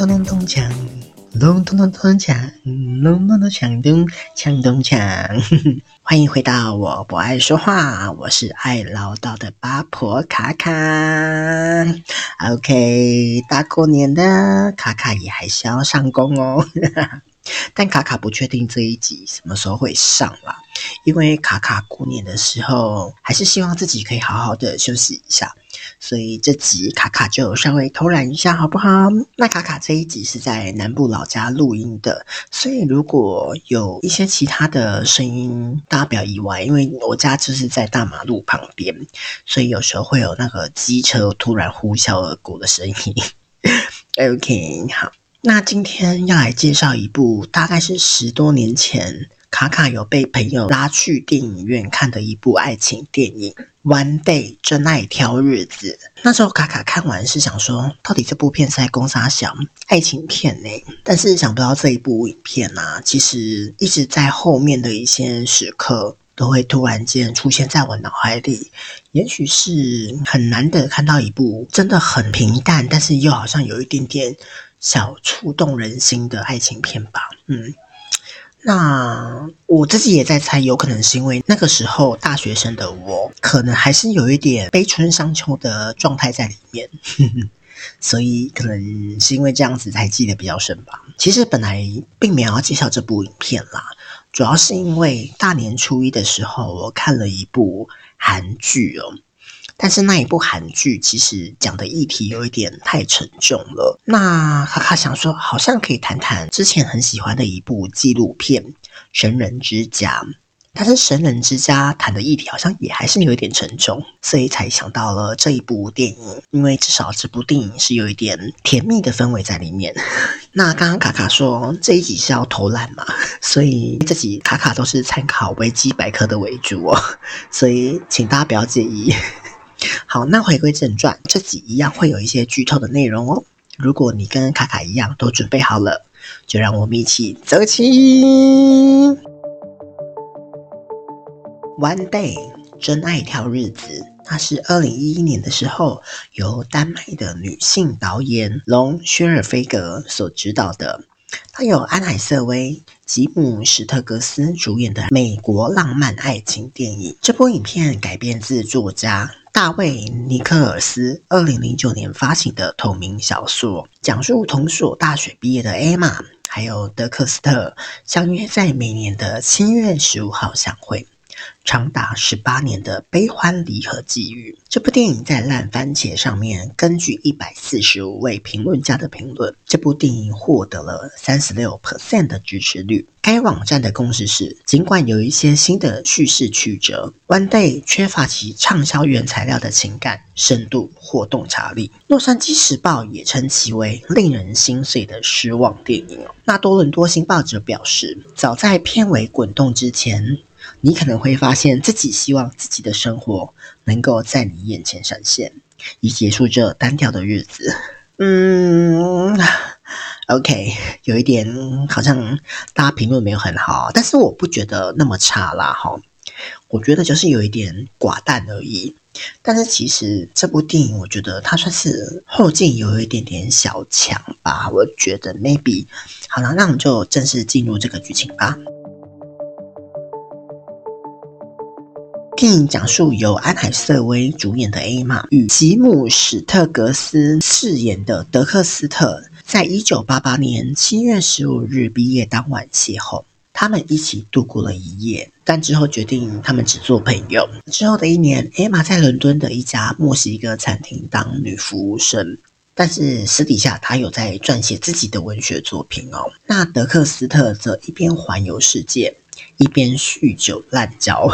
咚咚咚锵，咚咚咚咚锵，咚咚咚锵咚锵咚锵。欢迎回到我不爱说话，我是爱唠叨的八婆卡卡。OK，大过年的卡卡也还是要上工哦。但卡卡不确定这一集什么时候会上啦，因为卡卡过年的时候还是希望自己可以好好的休息一下，所以这集卡卡就稍微偷懒一下，好不好？那卡卡这一集是在南部老家录音的，所以如果有一些其他的声音，大家不要意外，因为我家就是在大马路旁边，所以有时候会有那个机车突然呼啸而过的声音。OK，好。那今天要来介绍一部，大概是十多年前卡卡有被朋友拉去电影院看的一部爱情电影《One Day 真爱挑日子》。那时候卡卡看完是想说，到底这部片是在攻三小爱情片呢？但是想不到这一部影片啊，其实一直在后面的一些时刻都会突然间出现在我脑海里。也许是很难得看到一部真的很平淡，但是又好像有一点点。小触动人心的爱情片吧，嗯，那我自己也在猜，有可能是因为那个时候大学生的我，可能还是有一点悲春伤秋的状态在里面，呵呵，所以可能是因为这样子才记得比较深吧。其实本来并没有要介绍这部影片啦，主要是因为大年初一的时候，我看了一部韩剧哦。但是那一部韩剧其实讲的议题有一点太沉重了。那卡卡想说，好像可以谈谈之前很喜欢的一部纪录片《神人之家》。但是《神人之家》谈的议题好像也还是有一点沉重，所以才想到了这一部电影。因为至少这部电影是有一点甜蜜的氛围在里面。那刚刚卡卡说这一集是要偷懒嘛，所以这集卡卡都是参考维基百科的为主哦，所以请大家不要介意。好，那回归正传，这集一样会有一些剧透的内容哦。如果你跟卡卡一样都准备好了，就让我们一起走起。One Day 真爱挑日子，它是二零一一年的时候由丹麦的女性导演龙薛尔菲格所执导的，它有安海瑟薇、吉姆史特格斯主演的美国浪漫爱情电影。这部影片改编自作家。大卫·尼克尔斯二零零九年发行的同名小说，讲述同所大学毕业的艾玛还有德克斯特相约在每年的七月十五号相会。长达十八年的悲欢离合际遇。这部电影在烂番茄上面，根据一百四十五位评论家的评论，这部电影获得了三十六 percent 的支持率。该网站的共识是，尽管有一些新的叙事曲折，《One Day》缺乏其畅销原材料的情感深度或洞察力。洛杉矶时报也称其为令人心碎的失望电影。那多伦多星报则表示，早在片尾滚动之前。你可能会发现自己希望自己的生活能够在你眼前闪现，以结束这单调的日子。嗯，OK，有一点好像大家评论没有很好，但是我不觉得那么差啦，哈。我觉得就是有一点寡淡而已。但是其实这部电影，我觉得它算是后劲有一点点小强吧。我觉得 maybe 好了，那我们就正式进入这个剧情吧。电影讲述由安海瑟薇主演的艾玛与吉姆史特格斯饰演的德克斯特，在一九八八年七月十五日毕业当晚邂逅。他们一起度过了一夜，但之后决定他们只做朋友。之后的一年，艾玛在伦敦的一家墨西哥餐厅当女服务生，但是私底下她有在撰写自己的文学作品哦。那德克斯特则一边环游世界，一边酗酒滥交。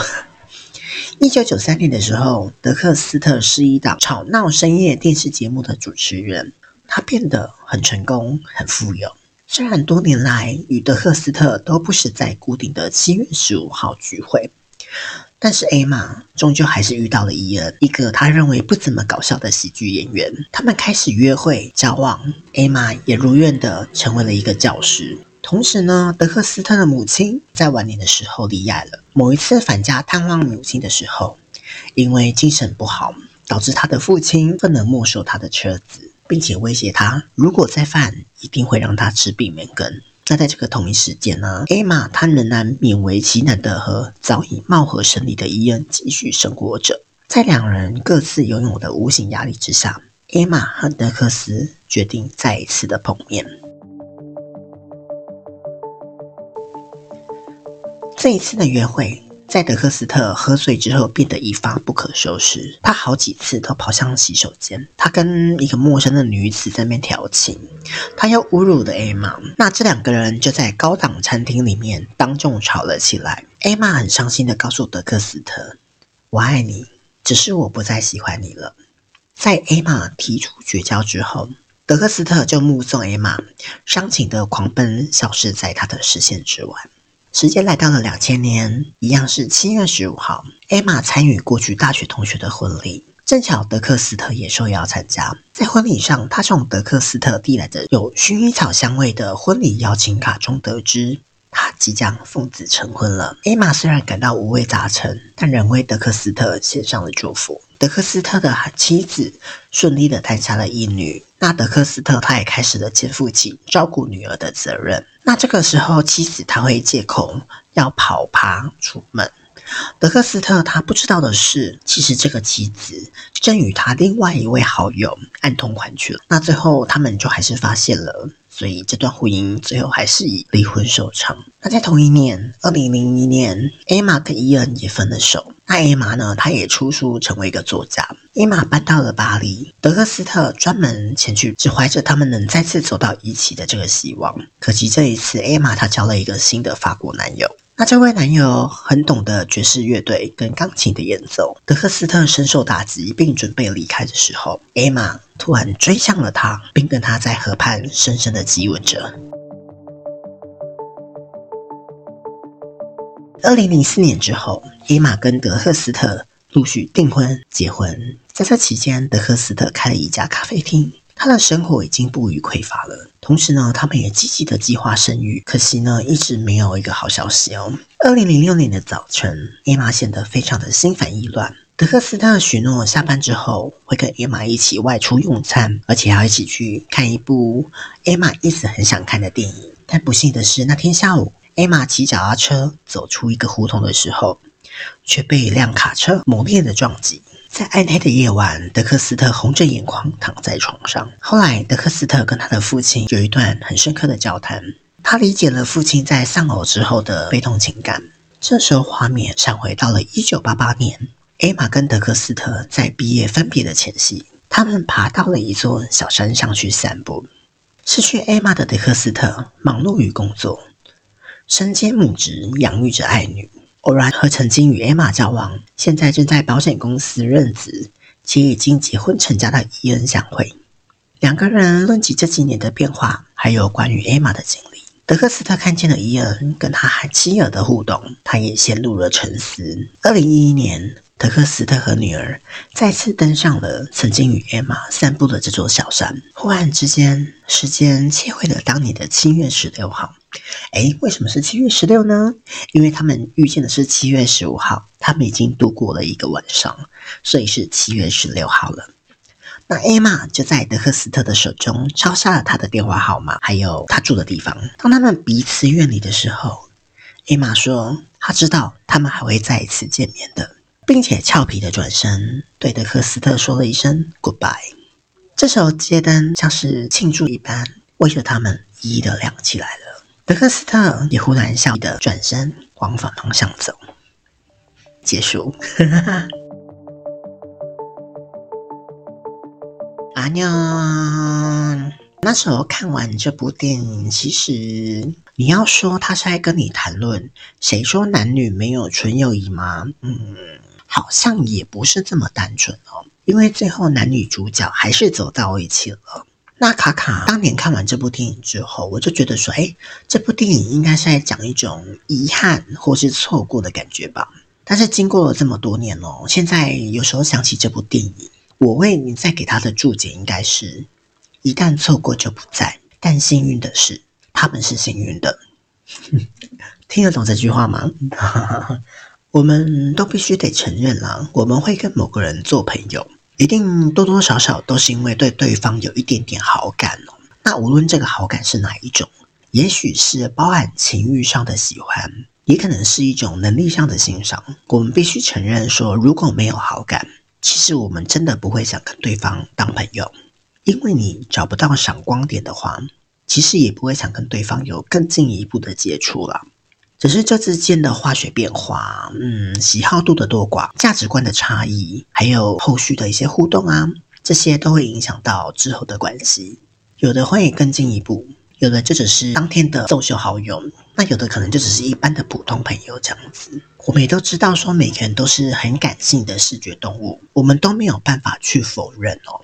一九九三年的时候，德克斯特是一档吵闹深夜电视节目的主持人，他变得很成功、很富有。虽然多年来与德克斯特都不是在固定的七月十五号聚会，但是艾玛终究还是遇到了伊恩，一个他认为不怎么搞笑的喜剧演员。他们开始约会、交往，艾玛也如愿的成为了一个教师。同时呢，德克斯特的母亲在晚年的时候离异了。某一次返家探望母亲的时候，因为精神不好，导致他的父亲不能没收他的车子。并且威胁他，如果再犯，一定会让他吃闭门羹。那在这个同一时间呢，艾玛她仍然勉为其难的和早已貌合神离的伊恩继续生活着。在两人各自拥有的无形压力之下，艾玛和德克斯决定再一次的碰面。这一次的约会，在德克斯特喝醉之后变得一发不可收拾。他好几次都跑向洗手间，他跟一个陌生的女子在那边调情，他又侮辱了艾玛。那这两个人就在高档餐厅里面当众吵了起来。艾玛很伤心的告诉德克斯特：“我爱你，只是我不再喜欢你了。”在艾玛提出绝交之后，德克斯特就目送艾玛伤情的狂奔消失在他的视线之外。时间来到了两千年，一样是七月十五号，艾玛参与过去大学同学的婚礼，正巧德克斯特也受邀参加。在婚礼上，他从德克斯特递来的有薰衣草香味的婚礼邀请卡中得知，他即将奉子成婚了。艾玛虽然感到五味杂陈，但仍为德克斯特献上了祝福。德克斯特的妻子顺利的诞下了一女，那德克斯特他也开始了肩负起照顾女儿的责任。那这个时候，妻子他会借口要跑趴出门。德克斯特他不知道的是，其实这个妻子正与他另外一位好友暗通款曲了。那最后他们就还是发现了。所以这段婚姻最后还是以离婚收场。那在同一年，二零零一年，艾玛跟伊恩也分了手。那艾玛呢，她也出书成为一个作家。艾玛搬到了巴黎，德克斯特专门前去，只怀着他们能再次走到一起的这个希望。可惜这一次，艾玛她交了一个新的法国男友。那这位男友很懂得爵士乐队跟钢琴的演奏。德克斯特深受打击，并准备离开的时候，艾玛突然追向了他，并跟他在河畔深深的激吻着。二零零四年之后，艾玛跟德克斯特陆续订婚结婚。在这期间，德克斯特开了一家咖啡厅。他的生活已经不虞匮乏了，同时呢，他们也积极的计划生育，可惜呢，一直没有一个好消息哦。二零零六年的早晨，艾玛显得非常的心烦意乱。德克斯特许诺下班之后会跟艾玛一起外出用餐，而且要一起去看一部艾玛一直很想看的电影。但不幸的是，那天下午，艾玛骑脚踏车走出一个胡同的时候，却被一辆卡车猛烈的撞击。在暗黑的夜晚，德克斯特红着眼眶躺在床上。后来，德克斯特跟他的父亲有一段很深刻的交谈，他理解了父亲在丧偶之后的悲痛情感。这时候，画面闪回到了一九八八年，艾玛跟德克斯特在毕业分别的前夕，他们爬到了一座小山上去散步。失去艾玛的德克斯特忙碌于工作，身兼母职，养育着爱女。偶然和曾经与艾玛交往，现在正在保险公司任职，且已经结婚成家的伊恩相会。两个人论及这几年的变化，还有关于艾玛的经历。德克斯特看见了伊恩跟他和妻儿的互动，他也陷入了沉思。二零一一年，德克斯特和女儿再次登上了曾经与艾玛散步的这座小山。忽然之间，时间切回了当年的七月十六号。诶，为什么是七月十六呢？因为他们遇见的是七月十五号，他们已经度过了一个晚上，所以是七月十六号了。那艾玛就在德克斯特的手中抄下了他的电话号码，还有他住的地方。当他们彼此远离的时候，艾玛说他知道他们还会再一次见面的，并且俏皮的转身对德克斯特说了一声 “goodbye”。这时候街灯像是庆祝一般，为着他们一一的亮起来了。德克斯特也忽然笑的转身往反方向走，结束。阿妞，那时候看完这部电影，其实你要说他是在跟你谈论谁说男女没有纯友谊吗？嗯，好像也不是这么单纯哦，因为最后男女主角还是走到一起了。那卡卡当年看完这部电影之后，我就觉得说，哎，这部电影应该是在讲一种遗憾或是错过的感觉吧。但是经过了这么多年哦，现在有时候想起这部电影，我为你再给他的注解应该是：一旦错过就不在，但幸运的是，他们是幸运的。听得懂这句话吗？我们都必须得承认啦，我们会跟某个人做朋友。一定多多少少都是因为对对方有一点点好感哦。那无论这个好感是哪一种，也许是包含情欲上的喜欢，也可能是一种能力上的欣赏。我们必须承认说，如果没有好感，其实我们真的不会想跟对方当朋友，因为你找不到闪光点的话，其实也不会想跟对方有更进一步的接触了。只是这之间的化学变化，嗯，喜好度的多寡、价值观的差异，还有后续的一些互动啊，这些都会影响到之后的关系。有的会更进一步，有的就只是当天的奏秀好友，那有的可能就只是一般的普通朋友这样子。我们也都知道，说每个人都是很感性的视觉动物，我们都没有办法去否认哦。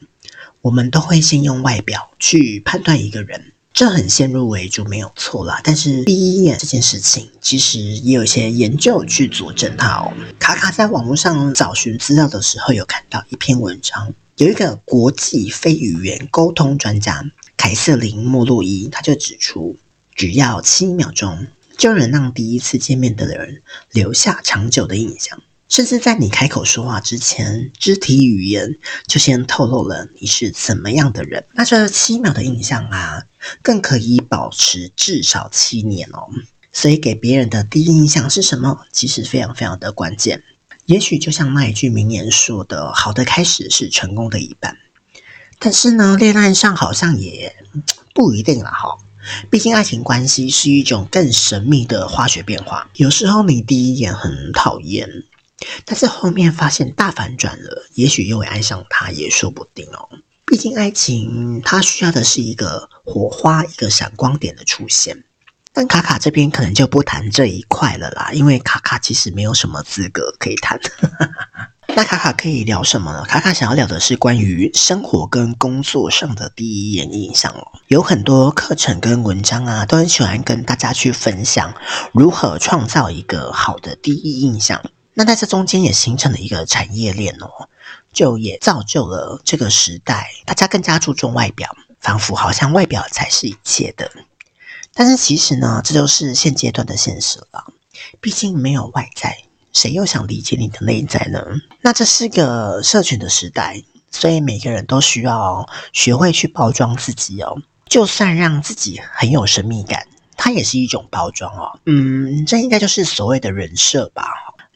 我们都会先用外表去判断一个人，这很先入为主，没有错啦。但是第一眼这件事情，其实也有一些研究去佐证它哦。卡卡在网络上找寻资料的时候，有看到一篇文章，有一个国际非语言沟通专家。凯瑟琳·莫洛伊，他就指出，只要七秒钟，就能让第一次见面的人留下长久的印象。甚至在你开口说话之前，肢体语言就先透露了你是怎么样的人。那这七秒的印象啊，更可以保持至少七年哦。所以给别人的第一印象是什么，其实非常非常的关键。也许就像那一句名言说的：“好的开始是成功的一半。”但是呢，恋爱上好像也不一定了哈。毕竟爱情关系是一种更神秘的化学变化。有时候你第一眼很讨厌，但是后面发现大反转了，也许又会爱上他，也说不定哦。毕竟爱情它需要的是一个火花，一个闪光点的出现。但卡卡这边可能就不谈这一块了啦，因为卡卡其实没有什么资格可以谈。那卡卡可以聊什么呢？卡卡想要聊的是关于生活跟工作上的第一眼印象哦。有很多课程跟文章啊，都很喜欢跟大家去分享如何创造一个好的第一印象。那在这中间也形成了一个产业链哦，就也造就了这个时代，大家更加注重外表，仿佛好像外表才是一切的。但是其实呢，这就是现阶段的现实了。毕竟没有外在。谁又想理解你的内在呢？那这是个社群的时代，所以每个人都需要学会去包装自己哦。就算让自己很有神秘感，它也是一种包装哦。嗯，这应该就是所谓的人设吧。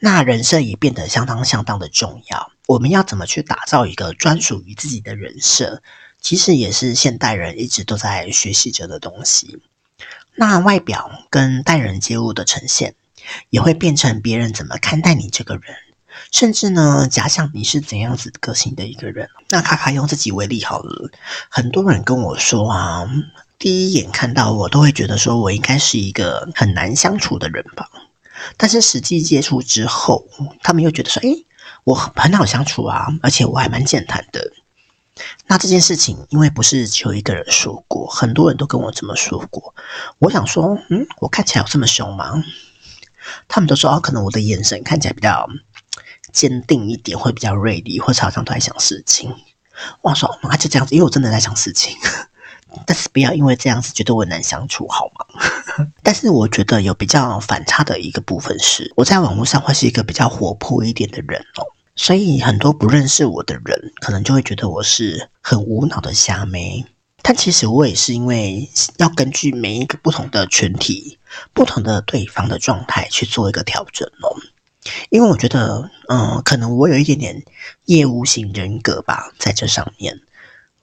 那人设也变得相当相当的重要。我们要怎么去打造一个专属于自己的人设？其实也是现代人一直都在学习着的东西。那外表跟待人接物的呈现，也会变成别人怎么看待你这个人，甚至呢，假想你是怎样子个性的一个人。那卡卡用自己为例好了，很多人跟我说啊，第一眼看到我都会觉得说我应该是一个很难相处的人吧。但是实际接触之后，他们又觉得说，诶，我很很好相处啊，而且我还蛮健谈的。那这件事情，因为不是只有一个人说过，很多人都跟我这么说过。我想说，嗯，我看起来有这么凶吗？他们都说哦，可能我的眼神看起来比较坚定一点，会比较锐利，或者好像都在想事情。我说啊，就这样子，因为我真的在想事情。但是不要因为这样子觉得我难相处，好吗？但是我觉得有比较反差的一个部分是，我在网络上会是一个比较活泼一点的人哦，所以很多不认识我的人，可能就会觉得我是很无脑的瞎妹。但其实我也是因为要根据每一个不同的群体、不同的对方的状态去做一个调整哦。因为我觉得，嗯，可能我有一点点业务型人格吧，在这上面，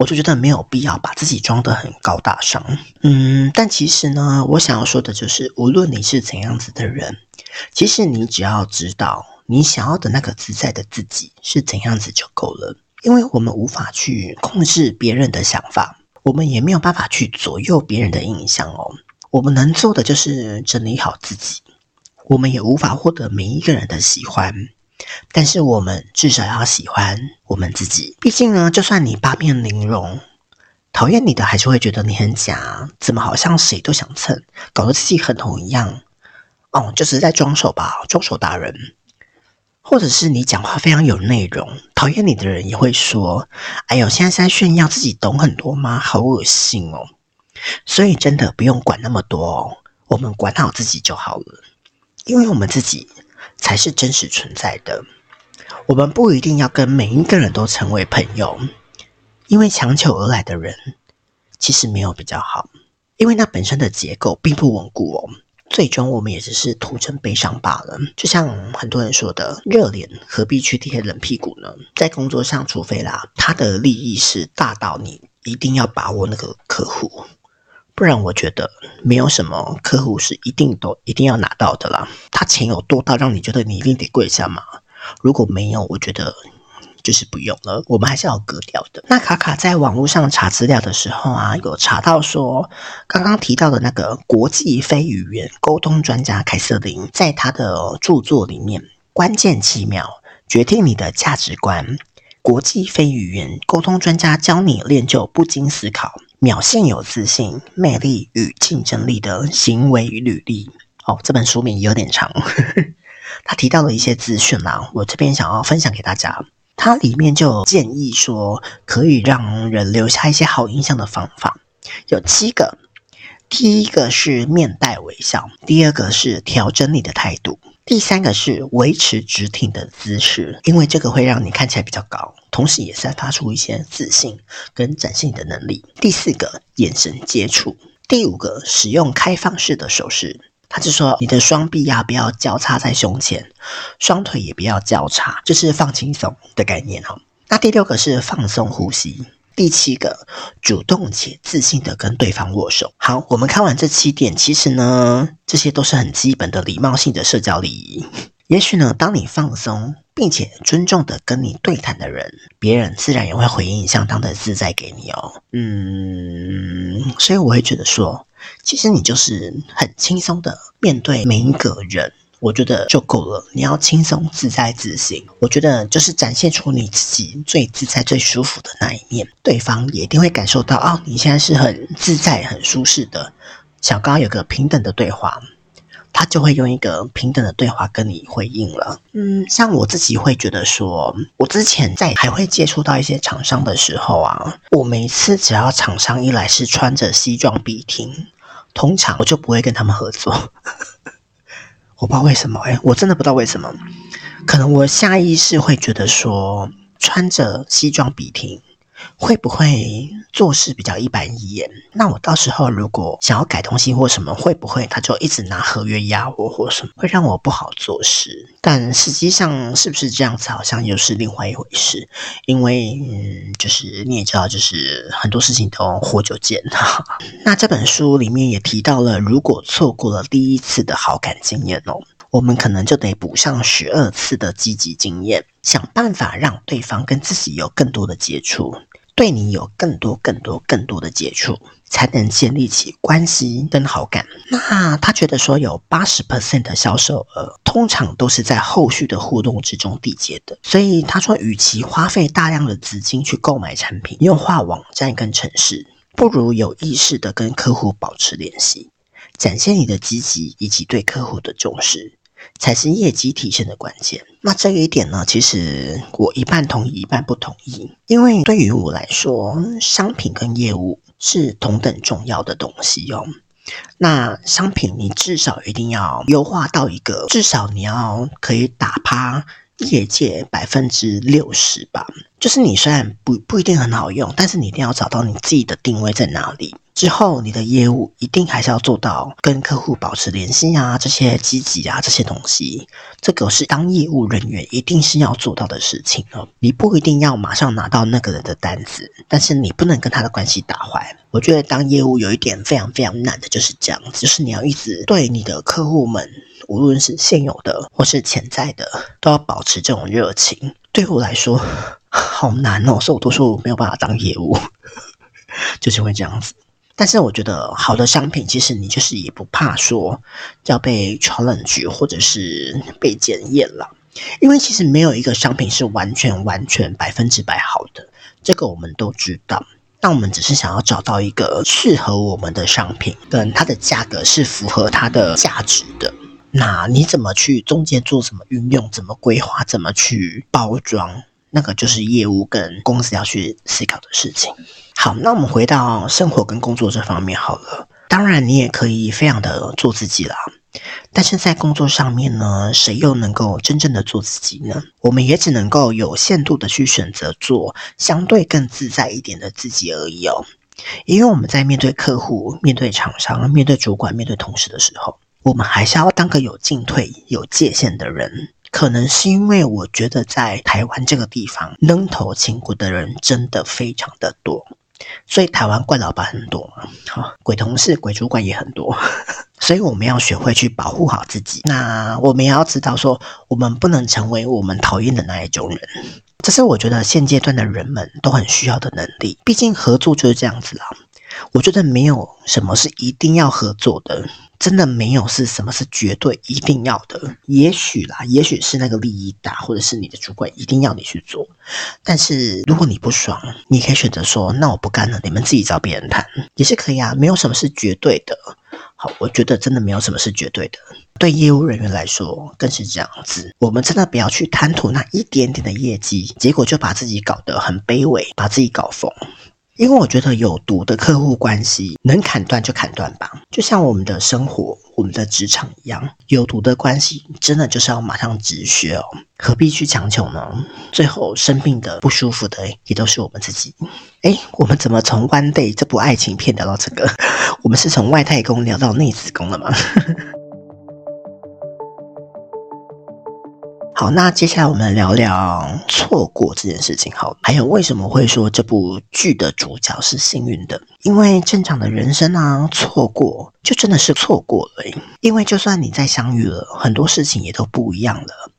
我就觉得没有必要把自己装得很高大上。嗯，但其实呢，我想要说的就是，无论你是怎样子的人，其实你只要知道你想要的那个自在的自己是怎样子就够了。因为我们无法去控制别人的想法。我们也没有办法去左右别人的印象哦。我们能做的就是整理好自己。我们也无法获得每一个人的喜欢，但是我们至少要喜欢我们自己。毕竟呢，就算你八面玲珑，讨厌你的还是会觉得你很假。怎么好像谁都想蹭，搞得自己很红一样？哦，就是在装熟吧，装熟达人。或者是你讲话非常有内容，讨厌你的人也会说：“哎呦，现在是在炫耀自己懂很多吗？好恶心哦！”所以真的不用管那么多，我们管好自己就好了，因为我们自己才是真实存在的。我们不一定要跟每一个人都成为朋友，因为强求而来的人其实没有比较好，因为那本身的结构并不稳固哦。最终我们也只是徒增悲伤罢了。就像很多人说的，热脸何必去贴冷屁股呢？在工作上，除非啦，他的利益是大到你一定要把握那个客户，不然我觉得没有什么客户是一定都一定要拿到的啦。他钱有多到让你觉得你一定得跪下吗？如果没有，我觉得。就是不用了，我们还是要格调的。那卡卡在网络上查资料的时候啊，有查到说，刚刚提到的那个国际非语言沟通专家凯瑟琳，在他的著作里面，关键七秒决定你的价值观。国际非语言沟通专家教你练就不经思考、秒现有自信、魅力与竞争力的行为与履历。哦，这本书名有点长，他提到了一些资讯啦，我这边想要分享给大家。它里面就建议说，可以让人留下一些好印象的方法，有七个。第一个是面带微笑，第二个是调整你的态度，第三个是维持直挺的姿势，因为这个会让你看起来比较高，同时也散发出一些自信跟展现你的能力。第四个，眼神接触，第五个，使用开放式的手势。他就说：“你的双臂呀，不要交叉在胸前，双腿也不要交叉，就是放轻松的概念哈。那第六个是放松呼吸，第七个主动且自信的跟对方握手。好，我们看完这七点，其实呢，这些都是很基本的礼貌性的社交礼仪。也许呢，当你放松并且尊重的跟你对谈的人，别人自然也会回应相当的自在给你哦。嗯，所以我会觉得说。”其实你就是很轻松的面对每一个人，我觉得就够了。你要轻松自在自信，我觉得就是展现出你自己最自在、最舒服的那一面，对方也一定会感受到哦，你现在是很自在、很舒适的。想刚刚有个平等的对话，他就会用一个平等的对话跟你回应了。嗯，像我自己会觉得说，我之前在还会接触到一些厂商的时候啊，我每次只要厂商一来是穿着西装笔挺。通常我就不会跟他们合作，我不知道为什么，哎，我真的不知道为什么，可能我下意识会觉得说，穿着西装笔挺。会不会做事比较一板一眼？那我到时候如果想要改东西或什么，会不会他就一直拿合约压我或什么，会让我不好做事？但实际上是不是这样子，好像又是另外一回事。因为嗯，就是你也知道，就是很多事情都活久见哈。那这本书里面也提到了，如果错过了第一次的好感经验哦，我们可能就得补上十二次的积极经验，想办法让对方跟自己有更多的接触。对你有更多、更多、更多的接触，才能建立起关系跟好感。那他觉得说，有八十 percent 的销售额，通常都是在后续的互动之中缔结的。所以他说，与其花费大量的资金去购买产品、优化网站跟程式，不如有意识的跟客户保持联系，展现你的积极以及对客户的重视。才是业绩体现的关键。那这一点呢，其实我一半同意，一半不同意。因为对于我来说，商品跟业务是同等重要的东西哦。那商品你至少一定要优化到一个，至少你要可以打趴业界百分之六十吧。就是你虽然不不一定很好用，但是你一定要找到你自己的定位在哪里。之后，你的业务一定还是要做到跟客户保持联系啊，这些积极啊，这些东西，这个是当业务人员一定是要做到的事情哦。你不一定要马上拿到那个人的单子，但是你不能跟他的关系打坏。我觉得当业务有一点非常非常难的就是这样子，就是你要一直对你的客户们，无论是现有的或是潜在的，都要保持这种热情。对我来说，好难哦，所以我都说我没有办法当业务，就是会这样子。但是我觉得好的商品，其实你就是也不怕说要被 challenge 或者是被检验了，因为其实没有一个商品是完全完全百分之百好的，这个我们都知道。那我们只是想要找到一个适合我们的商品，跟它的价格是符合它的价值的。那你怎么去中间做什么运用，怎么规划，怎么去包装？那个就是业务跟公司要去思考的事情。好，那我们回到生活跟工作这方面好了。当然，你也可以非常的做自己啦。但是在工作上面呢，谁又能够真正的做自己呢？我们也只能够有限度的去选择做相对更自在一点的自己而已哦。因为我们在面对客户、面对厂商、面对主管、面对同事的时候，我们还是要当个有进退、有界限的人。可能是因为我觉得在台湾这个地方，愣头青骨的人真的非常的多。所以台湾怪老板很多嘛，好，鬼同事、鬼主管也很多，所以我们要学会去保护好自己。那我们也要知道说，我们不能成为我们讨厌的那一种人。这是我觉得现阶段的人们都很需要的能力。毕竟合作就是这样子啦。我觉得没有什么是一定要合作的。真的没有是什么是绝对一定要的，也许啦，也许是那个利益大，或者是你的主管一定要你去做。但是如果你不爽，你可以选择说，那我不干了，你们自己找别人谈，也是可以啊。没有什么是绝对的。好，我觉得真的没有什么是绝对的。对业务人员来说更是这样子。我们真的不要去贪图那一点点的业绩，结果就把自己搞得很卑微，把自己搞疯。因为我觉得有毒的客户关系能砍断就砍断吧，就像我们的生活、我们的职场一样，有毒的关系真的就是要马上止血哦，何必去强求呢？最后生病的、不舒服的也都是我们自己。诶，我们怎么从《One Day》这部爱情片聊到这个？我们是从外太空聊到内子宫了吗？好，那接下来我们聊聊错过这件事情。好，还有为什么会说这部剧的主角是幸运的？因为正常的人生啊，错过就真的是错过了。因为就算你再相遇了，很多事情也都不一样了。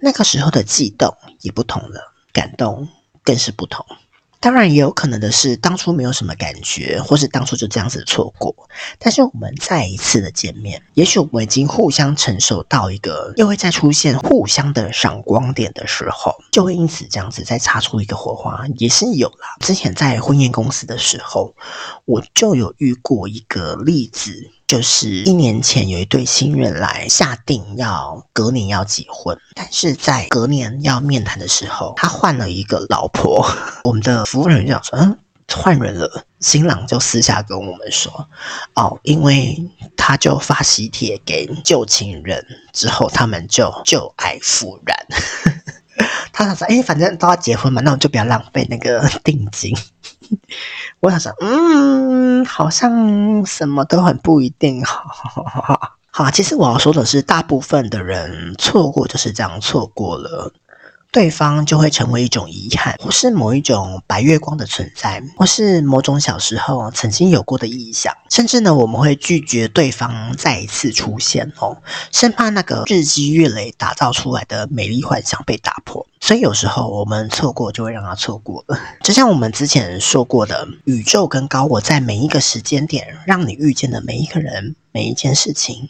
那个时候的悸动也不同了，感动更是不同。当然也有可能的是，当初没有什么感觉，或是当初就这样子错过。但是我们再一次的见面，也许我们已经互相承受到一个又会再出现互相的闪光点的时候，就会因此这样子再擦出一个火花，也是有啦。之前在婚宴公司的时候，我就有遇过一个例子。就是一年前有一对新人来下定要隔年要结婚，但是在隔年要面谈的时候，他换了一个老婆。我们的服务人员就讲说：“嗯，换人了。”新郎就私下跟我们说：“哦，因为他就发喜帖给旧情人，之后他们就旧爱复燃。” 他想说：“哎，反正都要结婚嘛，那我就不要浪费那个定金。” 我想说，嗯，好像什么都很不一定。好，好，好，好，好，其实我要说的是，大部分的人错过就是这样错过了。对方就会成为一种遗憾，或是某一种白月光的存在，或是某种小时候曾经有过的臆想，甚至呢，我们会拒绝对方再一次出现哦，生怕那个日积月累打造出来的美丽幻想被打破。所以有时候我们错过，就会让他错过了。就像我们之前说过的，宇宙跟高我在每一个时间点让你遇见的每一个人、每一件事情，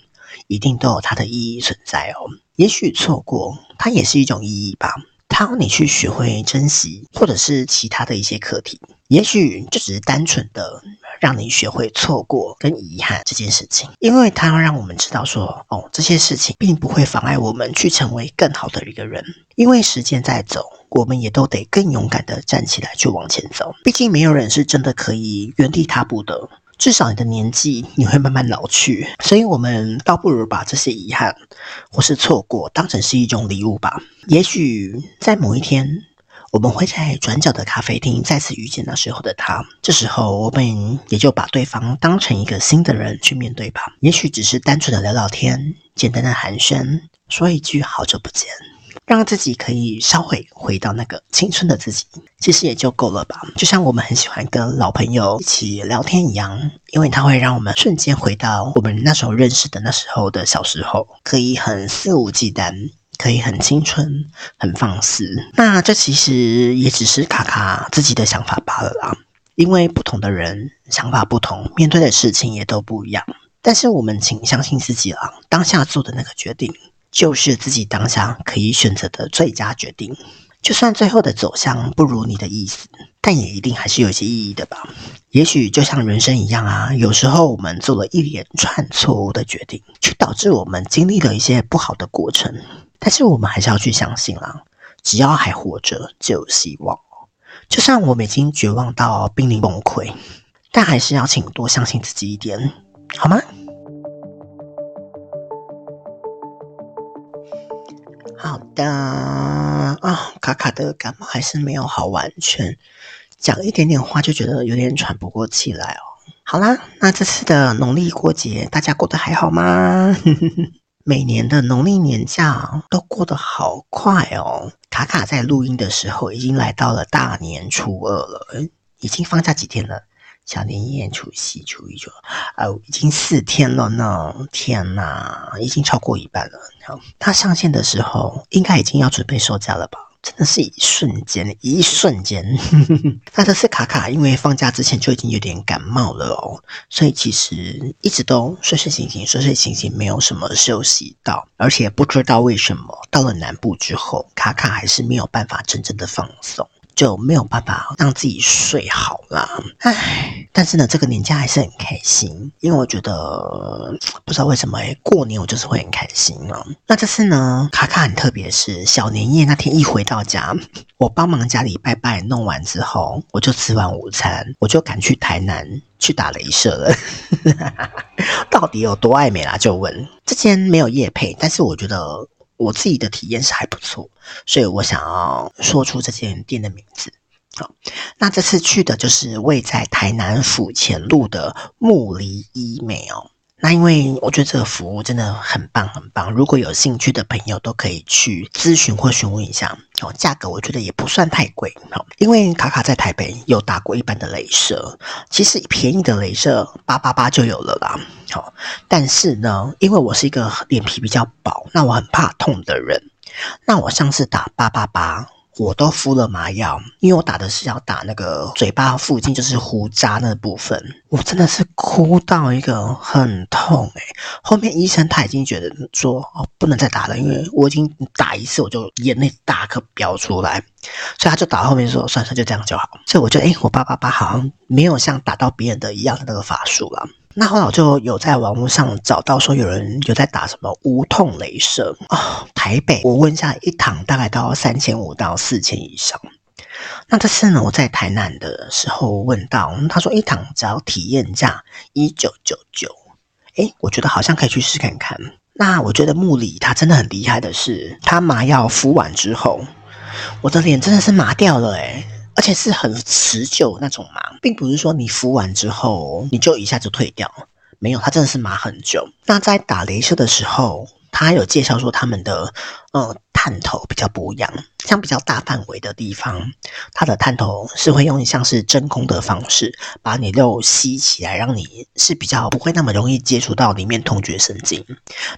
一定都有它的意义存在哦。也许错过，它也是一种意义吧。他要你去学会珍惜，或者是其他的一些课题，也许就只是单纯的让你学会错过跟遗憾这件事情，因为它要让我们知道说，哦，这些事情并不会妨碍我们去成为更好的一个人，因为时间在走，我们也都得更勇敢的站起来去往前走，毕竟没有人是真的可以原地踏步的。至少你的年纪你会慢慢老去，所以我们倒不如把这些遗憾或是错过当成是一种礼物吧。也许在某一天，我们会在转角的咖啡厅再次遇见那时候的他，这时候我们也就把对方当成一个新的人去面对吧。也许只是单纯的聊聊天，简单的寒暄，说一句好久不见。让自己可以稍微回到那个青春的自己，其实也就够了吧。就像我们很喜欢跟老朋友一起聊天一样，因为它会让我们瞬间回到我们那时候认识的那时候的小时候，可以很肆无忌惮，可以很青春、很放肆。那这其实也只是卡卡自己的想法罢了啦。因为不同的人想法不同，面对的事情也都不一样。但是我们请相信自己啦，当下做的那个决定。就是自己当下可以选择的最佳决定，就算最后的走向不如你的意思，但也一定还是有些意义的吧。也许就像人生一样啊，有时候我们做了一连串错误的决定，却导致我们经历了一些不好的过程。但是我们还是要去相信啊，只要还活着就有希望。就算我们已经绝望到濒临崩溃，但还是要请多相信自己一点，好吗？好的啊、卡卡的感冒还是没有好完全，讲一点点话就觉得有点喘不过气来哦。好啦，那这次的农历过节大家过得还好吗？每年的农历年假都过得好快哦。卡卡在录音的时候已经来到了大年初二了，已经放假几天了？小年夜、除夕、初一、初二，呃，已经四天了呢！天哪，已经超过一半了。好，他上线的时候，应该已经要准备收假了吧？真的是一瞬间，一瞬间。那这次卡卡因为放假之前就已经有点感冒了哦，所以其实一直都睡睡醒醒，睡睡醒醒，没有什么休息到。而且不知道为什么，到了南部之后，卡卡还是没有办法真正的放松。就没有办法让自己睡好啦，唉，但是呢，这个年假还是很开心，因为我觉得不知道为什么诶，过年我就是会很开心啊。那这次呢，卡卡很特别，是小年夜那天一回到家，我帮忙家里拜拜弄完之后，我就吃完午餐，我就赶去台南去打雷射了。到底有多爱美啦？就问，之前没有夜配，但是我觉得。我自己的体验是还不错，所以我想要说出这间店的名字。好，那这次去的就是位在台南府前路的木梨医美哦。那因为我觉得这个服务真的很棒很棒，如果有兴趣的朋友都可以去咨询或询问一下哦。价格我觉得也不算太贵哦，因为卡卡在台北有打过一般的镭射，其实便宜的镭射八八八就有了啦。好，但是呢，因为我是一个脸皮比较薄，那我很怕痛的人，那我上次打八八八。我都敷了麻药，因为我打的是要打那个嘴巴附近，就是胡渣那部分。我真的是哭到一个很痛诶、后面医生他已经觉得说哦，不能再打了，因为我已经打一次我就眼泪大颗飙出来，所以他就打到后面说算算就这样就好。所以我觉得诶我八八八好像没有像打到别人的一样的那个法术了。那后来我就有在网络上找到说有人有在打什么无痛雷射啊，台北我问一下，一堂大概都要三千五到四千以上。那这次呢，我在台南的时候问到，他说一堂只要体验价一九九九，诶，我觉得好像可以去试看看。那我觉得木里他真的很厉害的是，他麻药敷完之后，我的脸真的是麻掉了诶而且是很持久那种麻，并不是说你敷完之后你就一下就退掉，没有，它真的是麻很久。那在打雷射的时候，他有介绍说他们的呃探头比较不一样，像比较大范围的地方，它的探头是会用像是真空的方式把你肉吸起来，让你是比较不会那么容易接触到里面痛觉神经。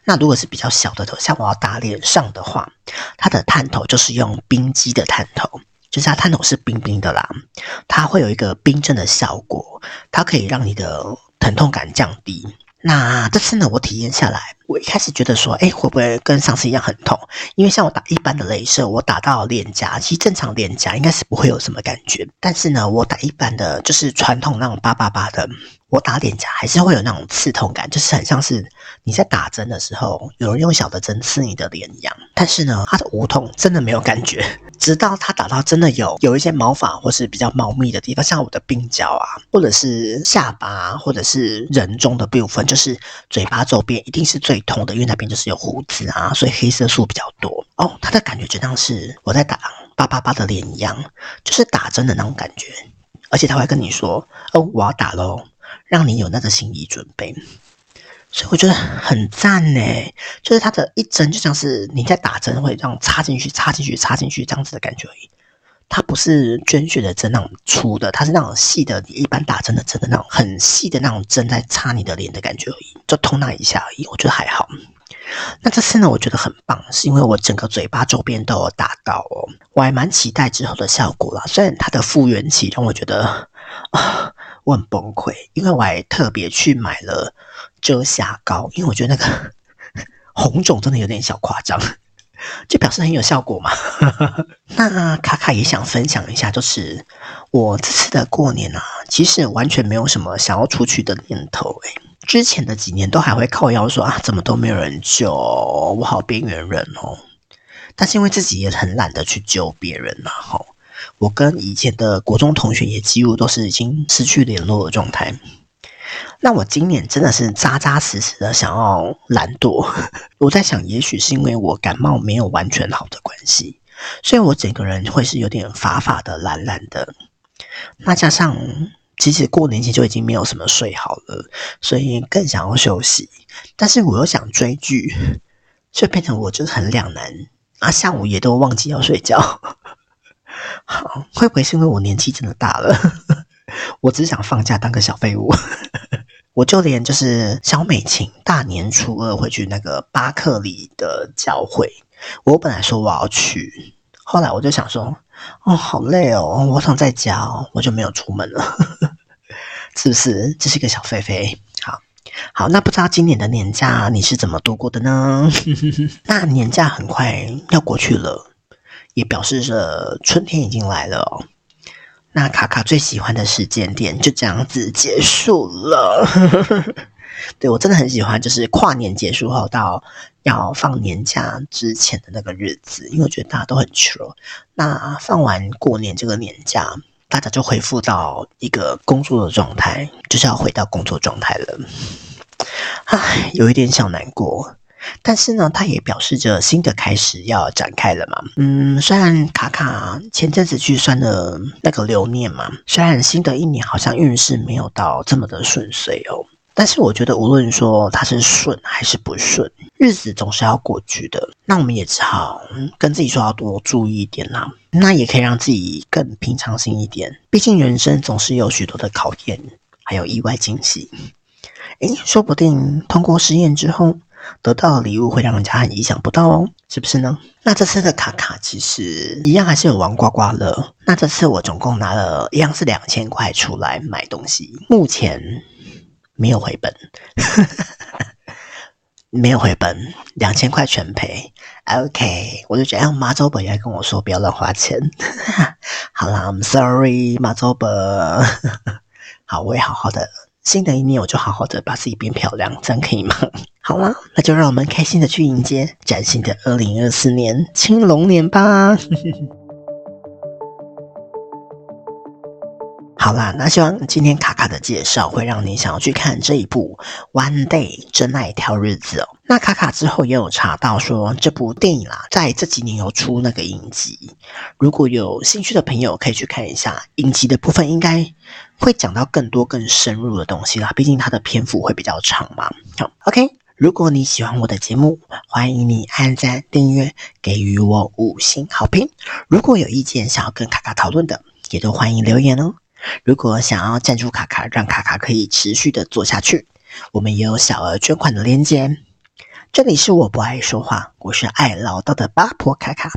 那如果是比较小的头，像我要打脸上的话，它的探头就是用冰肌的探头。就是它探头是冰冰的啦，它会有一个冰镇的效果，它可以让你的疼痛感降低。那这次呢，我体验下来，我一开始觉得说，哎，会不会跟上次一样很痛？因为像我打一般的镭射，我打到脸颊，其实正常脸颊应该是不会有什么感觉。但是呢，我打一般的，就是传统那种八八八的，我打脸颊还是会有那种刺痛感，就是很像是你在打针的时候，有人用小的针刺你的脸一样。但是呢，它的无痛真的没有感觉。直到他打到真的有有一些毛发或是比较茂密的地方，像我的鬓角啊，或者是下巴，或者是人中的部分，就是嘴巴周边，一定是最痛的，因为那边就是有胡子啊，所以黑色素比较多。哦，他的感觉就像是我在打八八八的脸一样，就是打针的那种感觉，而且他会跟你说：“哦，我要打喽，让你有那个心理准备。”所以我觉得很赞呢，就是它的一针就像是你在打针会这样插进去、插进去、插进去这样子的感觉而已。它不是捐血的针那种粗的，它是那种细的，你一般打针的针的那种很细的那种针在插你的脸的感觉而已，就痛那一下而已。我觉得还好。那这次呢，我觉得很棒，是因为我整个嘴巴周边都有打到哦，我还蛮期待之后的效果啦。虽然它的复原期让我觉得啊，我很崩溃，因为我还特别去买了。遮瑕膏，因为我觉得那个 红肿真的有点小夸张，就表示很有效果嘛。那卡卡也想分享一下，就是我这次的过年啊，其实完全没有什么想要出去的念头。诶，之前的几年都还会靠腰说啊，怎么都没有人救，我好边缘人哦。但是因为自己也很懒得去救别人了，吼，我跟以前的国中同学也几乎都是已经失去联络的状态。那我今年真的是扎扎实实的想要懒惰。我在想，也许是因为我感冒没有完全好的关系，所以我整个人会是有点乏乏的、懒懒的。那加上其实过年前就已经没有什么睡好了，所以更想要休息。但是我又想追剧，所以变成我就是很两难。啊，下午也都忘记要睡觉。好，会不会是因为我年纪真的大了？我只想放假当个小废物。我就连就是小美琴大年初二会去那个巴克里的教会，我本来说我要去，后来我就想说，哦，好累哦，我想在家，我就没有出门了。是不是？这是一个小废废。好，好，那不知道今年的年假你是怎么度过的呢？那年假很快要过去了。也表示着春天已经来了。那卡卡最喜欢的时间点就这样子结束了。对，我真的很喜欢，就是跨年结束后到要放年假之前的那个日子，因为我觉得大家都很穷。那放完过年这个年假，大家就恢复到一个工作的状态，就是要回到工作状态了。唉，有一点小难过。但是呢，它也表示着新的开始要展开了嘛。嗯，虽然卡卡前阵子去算了那个流年嘛，虽然新的一年好像运势没有到这么的顺遂哦，但是我觉得无论说它是顺还是不顺，日子总是要过去的。那我们也只好跟自己说要多注意一点啦，那也可以让自己更平常心一点。毕竟人生总是有许多的考验，还有意外惊喜。诶，说不定通过实验之后。得到的礼物会让人家很意想不到哦，是不是呢？那这次的卡卡其实一样还是有玩刮刮乐。那这次我总共拿了一样是两千块出来买东西，目前没有回本，没有回本，两千块全赔。OK，我就觉得，哎，马祖伯也跟我说不要乱花钱。好啦，I'm sorry，马祖伯。好，我会好好的。新的一年，我就好好的把自己变漂亮，这样可以吗？好啦，那就让我们开心的去迎接崭新的二零二四年青龙年吧。好啦，那希望今天卡卡的介绍会让你想要去看这一部《One Day 真爱挑日子》哦。那卡卡之后也有查到说，这部电影啦，在这几年有出那个影集，如果有兴趣的朋友可以去看一下影集的部分，应该会讲到更多更深入的东西啦。毕竟它的篇幅会比较长嘛。好，OK，如果你喜欢我的节目，欢迎你按赞、订阅，给予我五星好评。如果有意见想要跟卡卡讨论的，也都欢迎留言哦。如果想要赞助卡卡，让卡卡可以持续的做下去，我们也有小额捐款的链接。这里是我不爱说话，我是爱唠叨的八婆卡卡。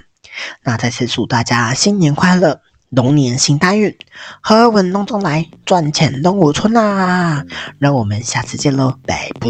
那再次祝大家新年快乐，龙年行大运，好运龙中来，赚钱龙舞春啊！让我们下次见喽，拜拜。